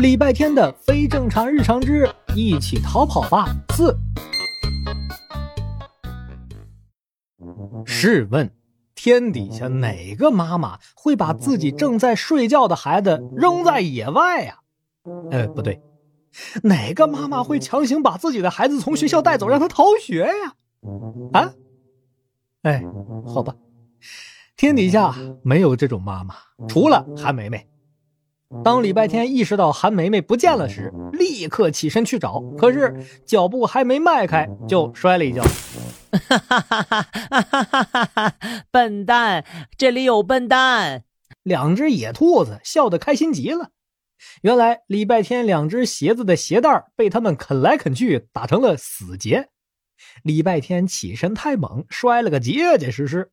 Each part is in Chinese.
礼拜天的非正常日常之一起逃跑吧四。试问，天底下哪个妈妈会把自己正在睡觉的孩子扔在野外呀？呃，不对，哪个妈妈会强行把自己的孩子从学校带走，让他逃学呀？啊？哎，好吧，天底下没有这种妈妈，除了韩梅梅。当礼拜天意识到韩梅梅不见了时，立刻起身去找，可是脚步还没迈开，就摔了一跤。哈哈哈哈哈哈！笨蛋，这里有笨蛋！两只野兔子笑得开心极了。原来礼拜天两只鞋子的鞋带被他们啃来啃去，打成了死结。礼拜天起身太猛，摔了个结结实实。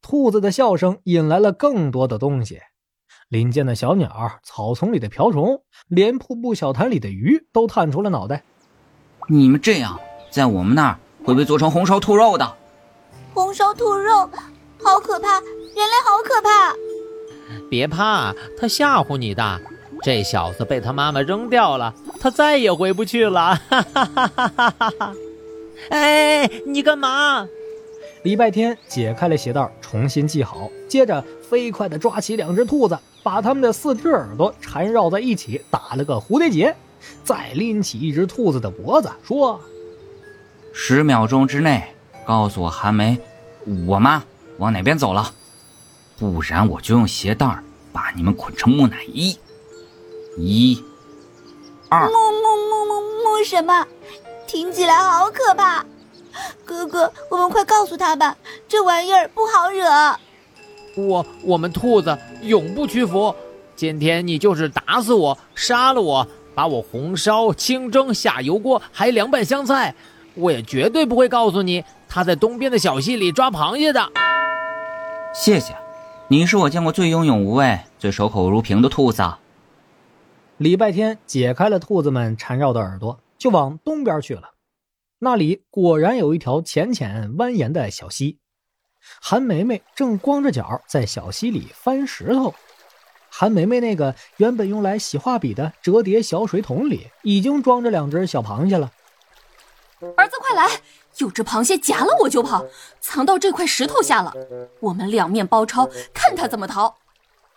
兔子的笑声引来了更多的东西。林间的小鸟，草丛里的瓢虫，连瀑布小潭里的鱼都探出了脑袋。你们这样，在我们那儿会被做成红烧兔肉的。红烧兔肉，好可怕！人类好可怕！别怕，他吓唬你的。这小子被他妈妈扔掉了，他再也回不去了。哈哈哈哈哈哈！哎，你干嘛？礼拜天解开了鞋带，重新系好，接着飞快地抓起两只兔子，把它们的四只耳朵缠绕在一起，打了个蝴蝶结，再拎起一只兔子的脖子，说：“十秒钟之内告诉我韩梅，我妈往哪边走了，不然我就用鞋带把你们捆成木乃伊。”一、二。木木木木木什么？听起来好可怕。哥哥，我们快告诉他吧，这玩意儿不好惹。我我们兔子永不屈服。今天你就是打死我，杀了我，把我红烧、清蒸、下油锅，还凉拌香菜，我也绝对不会告诉你他在东边的小溪里抓螃蟹的。谢谢，你是我见过最英勇无畏、最守口如瓶的兔子。礼拜天解开了兔子们缠绕的耳朵，就往东边去了。那里果然有一条浅浅蜿蜒的小溪，韩梅梅正光着脚在小溪里翻石头。韩梅梅那个原本用来洗画笔的折叠小水桶里，已经装着两只小螃蟹了。儿子，快来！有只螃蟹夹了我就跑，藏到这块石头下了。我们两面包抄，看他怎么逃。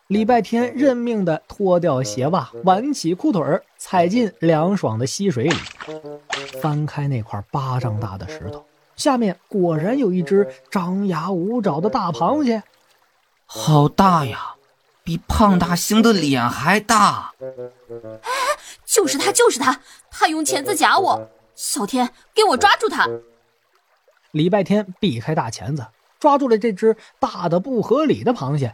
礼拜天认命的脱掉鞋袜，挽起裤腿儿，踩进凉爽的溪水里。翻开那块巴掌大的石头，下面果然有一只张牙舞爪的大螃蟹。好大呀，比胖大星的脸还大！哎，就是他，就是他，他用钳子夹我。小天，给我抓住他！礼拜天避开大钳子，抓住了这只大的不合理的螃蟹。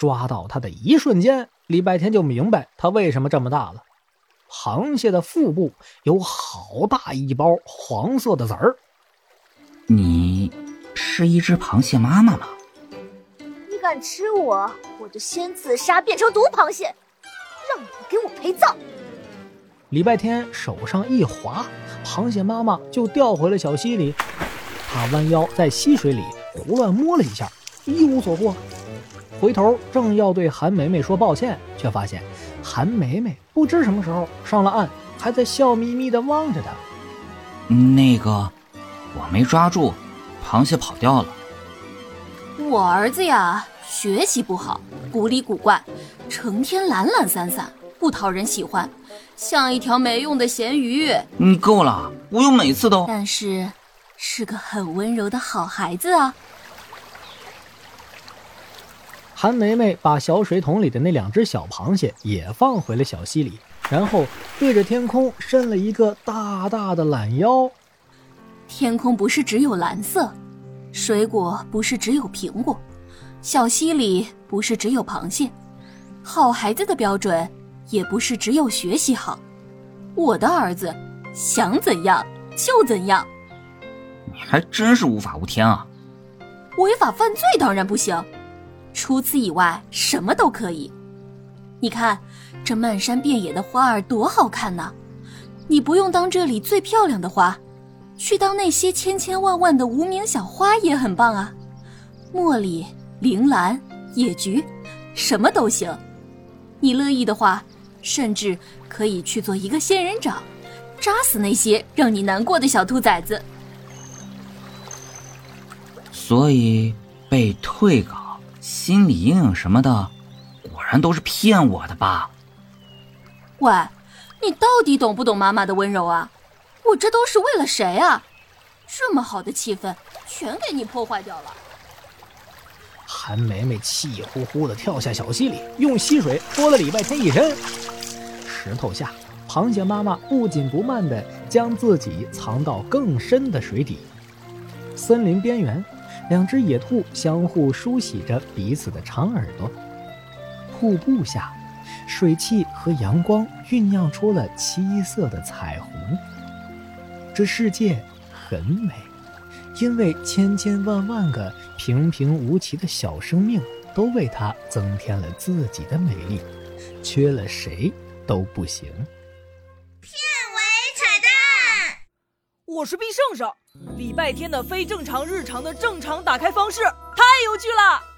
抓到它的一瞬间，礼拜天就明白它为什么这么大了。螃蟹的腹部有好大一包黄色的籽儿。你是一只螃蟹妈妈吗？你敢吃我，我就先自杀变成毒螃蟹，让你们给我陪葬！礼拜天手上一滑，螃蟹妈妈就掉回了小溪里。他弯腰在溪水里胡乱摸了一下，一无所获。回头正要对韩梅梅说抱歉，却发现韩梅梅不知什么时候上了岸，还在笑眯眯地望着他。那个，我没抓住，螃蟹跑掉了。我儿子呀，学习不好，古里古怪，成天懒懒散散，不讨人喜欢，像一条没用的咸鱼。你够了，我用每次都。但是，是个很温柔的好孩子啊。韩梅梅把小水桶里的那两只小螃蟹也放回了小溪里，然后对着天空伸了一个大大的懒腰。天空不是只有蓝色，水果不是只有苹果，小溪里不是只有螃蟹，好孩子的标准也不是只有学习好。我的儿子想怎样就怎样。你还真是无法无天啊！违法犯罪当然不行。除此以外，什么都可以。你看，这漫山遍野的花儿多好看呢！你不用当这里最漂亮的花，去当那些千千万万的无名小花也很棒啊。茉莉、铃兰、野菊，什么都行。你乐意的话，甚至可以去做一个仙人掌，扎死那些让你难过的小兔崽子。所以被退稿、心理阴影什么的，果然都是骗我的吧？喂，你到底懂不懂妈妈的温柔啊？我这都是为了谁啊？这么好的气氛，全给你破坏掉了。韩梅梅气呼呼地跳下小溪里，用溪水泼了礼拜天一身。石头下，螃蟹妈妈不紧不慢地将自己藏到更深的水底。森林边缘，两只野兔相互梳洗着彼此的长耳朵。瀑布下，水汽和阳光酝酿出了七色的彩虹。这世界很美。因为千千万万个平平无奇的小生命都为它增添了自己的美丽，缺了谁都不行。我是必胜胜。礼拜天的非正常日常的正常打开方式太有趣了。